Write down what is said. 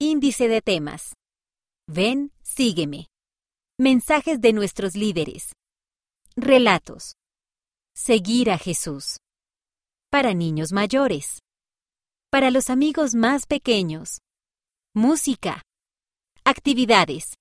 Índice de temas. Ven, sígueme. Mensajes de nuestros líderes. Relatos. Seguir a Jesús. Para niños mayores. Para los amigos más pequeños. Música. Actividades.